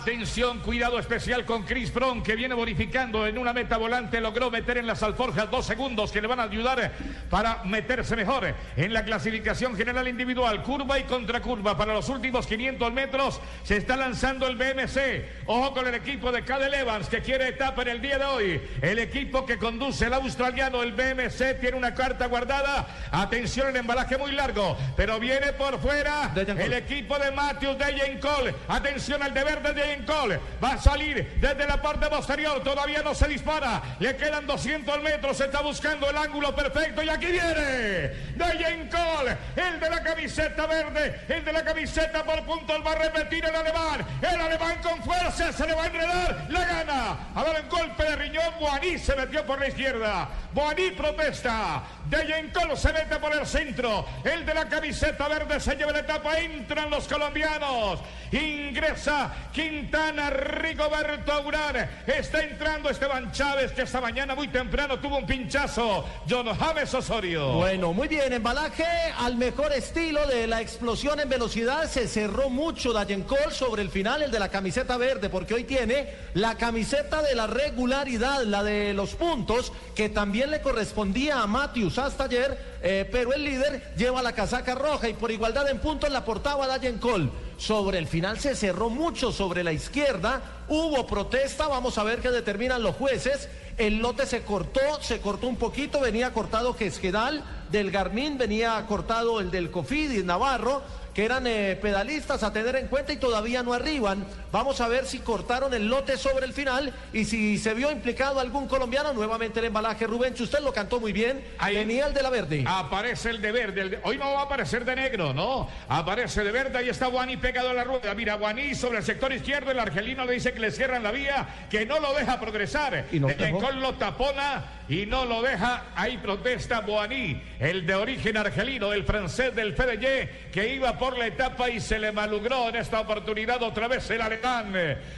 Atención, cuidado especial con Chris Brown, que viene bonificando en una meta volante. Logró meter en las alforjas dos segundos que le van a ayudar para meterse mejor en la clasificación general individual. Curva y contracurva. Para los últimos 500 metros se está lanzando el BMC. Ojo con el equipo de Cadel Evans, que quiere etapa en el día de hoy. El equipo que conduce el australiano, el BMC, tiene una carta guardada. Atención, el embalaje muy largo, pero viene por fuera el equipo de Matthews de Cole. Atención al deber de Jane Cole. Va a salir desde la parte posterior. Todavía no se dispara. Le quedan 200 metros. Se está buscando el ángulo perfecto. Y aquí viene Jane Cole. El de la camiseta verde. El de la camiseta por puntos. Va a repetir el alemán. El alemán con fuerza. Se le va a enredar. La gana. A ver, el golpe de riñón. Boaní se metió por la izquierda. Boaní protesta. Jane Cole se mete por el centro. El de la camiseta verde se lleva la etapa. Entran los colombianos. Ingresa Quintana, Rigoberto Aurar. Está entrando Esteban Chávez, que esta mañana muy temprano tuvo un pinchazo. John James Osorio. Bueno, muy bien. Embalaje al mejor estilo de la explosión en velocidad. Se cerró mucho Cole sobre el final, el de la camiseta verde, porque hoy tiene la camiseta de la regularidad, la de los puntos, que también le correspondía a Matthews hasta ayer. Eh, pero el líder lleva la casaca roja y por igualdad en puntos la portaba Cole sobre el final. Se cerró mucho sobre la izquierda, hubo protesta, vamos a ver qué determinan los jueces. El lote se cortó, se cortó un poquito, venía cortado Quesquedal del Garmin, venía cortado el del Cofidis Navarro, que eran eh, pedalistas a tener en cuenta y todavía no arriban. Vamos a ver si cortaron el lote sobre el final y si se vio implicado algún colombiano. Nuevamente el embalaje, Rubén, usted lo cantó muy bien. Ahí Venía el de la verde. Aparece el de verde. Hoy no va a aparecer de negro, ¿no? Aparece de verde. Ahí está Guaní pegado a la rueda. Mira, Guaní sobre el sector izquierdo. El argelino le dice que le cierran la vía, que no lo deja progresar. Y no con lo tapona y no lo deja. Ahí protesta Boaní, el de origen argelino, el francés del FDJ, que iba por la etapa y se le malogró en esta oportunidad otra vez el alemán,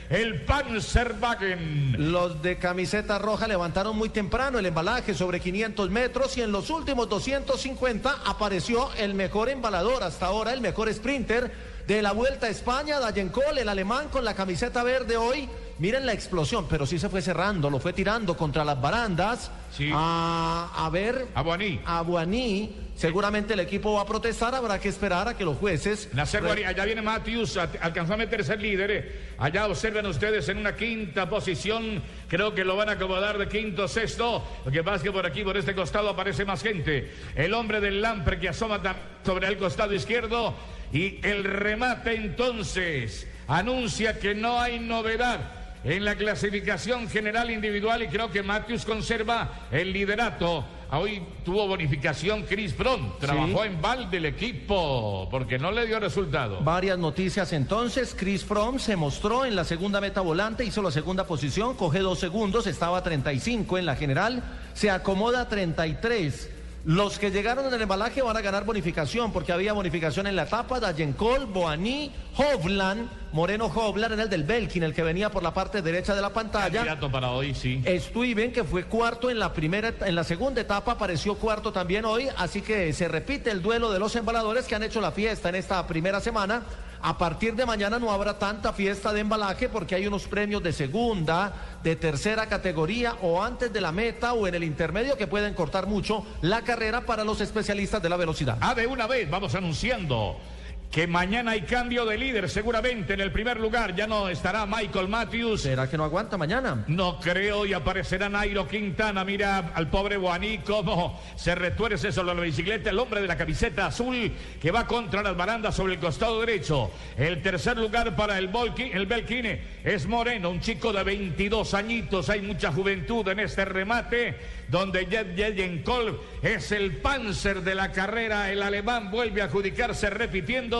el Panzerwagen. Los de camiseta roja levantaron muy temprano el embalaje sobre 500 metros y en los últimos 250 apareció el mejor embalador hasta ahora, el mejor sprinter de la Vuelta a España, Cole, el alemán con la camiseta verde hoy. Miren la explosión, pero sí se fue cerrando, lo fue tirando contra las barandas. Sí. A, ver. A Buaní. A Buaní. Seguramente el equipo va a protestar, habrá que esperar a que los jueces. Nacer allá viene Matthews, alcanzó a meterse el líder. Eh. Allá observen ustedes en una quinta posición. Creo que lo van a acomodar de quinto, sexto. Lo que pasa es que por aquí, por este costado, aparece más gente. El hombre del Lampre que asoma sobre el costado izquierdo. Y el remate entonces anuncia que no hay novedad en la clasificación general individual y creo que Matthews conserva el liderato. Hoy tuvo bonificación Chris Brown, trabajó en Val del equipo porque no le dio resultado. Varias noticias entonces, Chris Fromm se mostró en la segunda meta volante, hizo la segunda posición, coge dos segundos, estaba a 35 en la general, se acomoda a 33. Los que llegaron en el embalaje van a ganar bonificación porque había bonificación en la etapa. Dayencol, Boaní, Hovland, Moreno Hovland en el del Belkin, el que venía por la parte derecha de la pantalla. Candidato para hoy, sí. Stuyven, que fue cuarto en la primera, en la segunda etapa, apareció cuarto también hoy. Así que se repite el duelo de los embaladores que han hecho la fiesta en esta primera semana. A partir de mañana no habrá tanta fiesta de embalaje porque hay unos premios de segunda, de tercera categoría o antes de la meta o en el intermedio que pueden cortar mucho la carrera para los especialistas de la velocidad. Ah, de una vez vamos anunciando que mañana hay cambio de líder seguramente en el primer lugar ya no estará Michael Matthews. ¿será que no aguanta mañana? no creo y aparecerá Nairo Quintana. Mira al pobre Guaní cómo se retuerce sobre la bicicleta el hombre de la camiseta azul que va contra las barandas sobre el costado derecho. El tercer lugar para el, Volki, el Belkine. Es Moreno un chico de 22 añitos. Hay mucha juventud en este remate donde Jet Cole es el panzer de la carrera. El alemán vuelve a adjudicarse repitiendo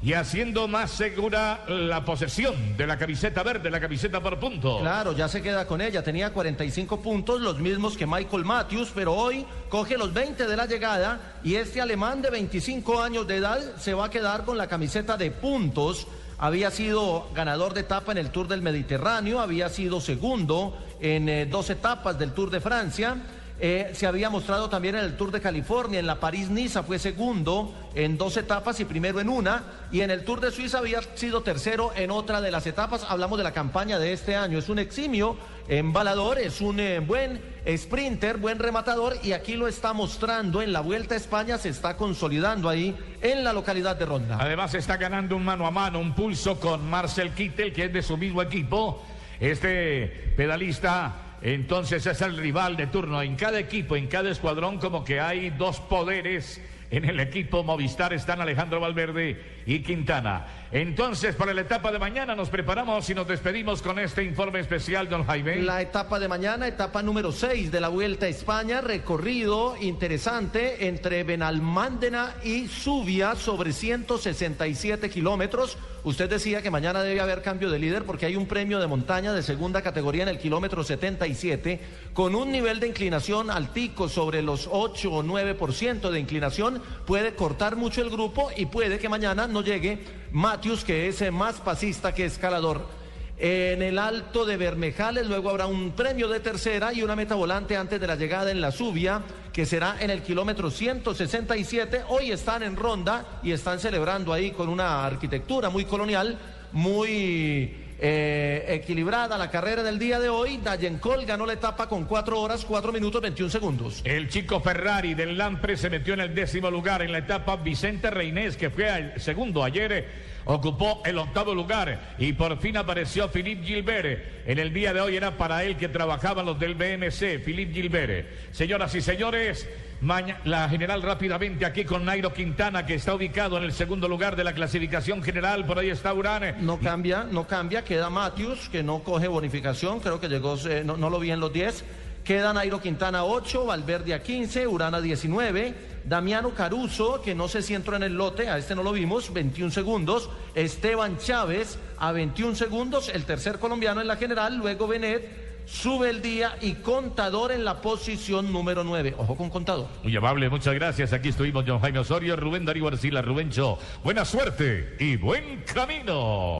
y haciendo más segura la posesión de la camiseta verde, la camiseta por punto. Claro, ya se queda con ella. Tenía 45 puntos, los mismos que Michael Matthews, pero hoy coge los 20 de la llegada y este alemán de 25 años de edad se va a quedar con la camiseta de puntos. Había sido ganador de etapa en el Tour del Mediterráneo, había sido segundo en eh, dos etapas del Tour de Francia Eh, se había mostrado también en el Tour de California, en la París-Niza fue segundo en dos etapas y primero en una, y en el Tour de Suiza había sido tercero en otra de las etapas. Hablamos de la campaña de este año. Es un eximio embalador, es un eh, buen sprinter, buen rematador, y aquí lo está mostrando en la Vuelta a España, se está consolidando ahí en la localidad de Ronda. Además está ganando un mano a mano, un pulso con Marcel Kittel, que es de su mismo equipo. Este pedalista entonces es el rival de turno. En cada equipo, en cada escuadrón, como que hay dos poderes. En el equipo Movistar están Alejandro Valverde y Quintana. Entonces, para la etapa de mañana nos preparamos y nos despedimos con este informe especial, don Jaime. La etapa de mañana, etapa número 6 de la Vuelta a España, recorrido interesante entre Benalmándena y Subia sobre 167 kilómetros. Usted decía que mañana debe haber cambio de líder porque hay un premio de montaña de segunda categoría en el kilómetro 77 con un nivel de inclinación altico sobre los 8 o 9% de inclinación. Puede cortar mucho el grupo y puede que mañana no llegue Matius, que es más pasista que escalador. En el alto de Bermejales, luego habrá un premio de tercera y una meta volante antes de la llegada en la subia, que será en el kilómetro 167. Hoy están en ronda y están celebrando ahí con una arquitectura muy colonial, muy eh, equilibrada la carrera del día de hoy. Dayencol ganó la etapa con 4 horas, 4 minutos, 21 segundos. El chico Ferrari del Lampre se metió en el décimo lugar en la etapa Vicente Reinés, que fue el segundo ayer ocupó el octavo lugar y por fin apareció Philippe Gilbert. En el día de hoy era para él que trabajaban los del BMC, Philippe Gilbert. Señoras y señores, la general rápidamente aquí con Nairo Quintana, que está ubicado en el segundo lugar de la clasificación general. Por ahí está Urán. No cambia, no cambia. Queda Matthews, que no coge bonificación. Creo que llegó, eh, no, no lo vi en los 10. Queda Nairo Quintana 8, Valverde a 15, Urana 19, Damiano Caruso, que no sé si entró en el lote, a este no lo vimos, 21 segundos, Esteban Chávez a 21 segundos, el tercer colombiano en la general, luego Benet, sube el día y Contador en la posición número 9. Ojo con Contador. Muy amable, muchas gracias. Aquí estuvimos John Jaime Osorio, Rubén Darío Arcila, Rubencho. Buena suerte y buen camino.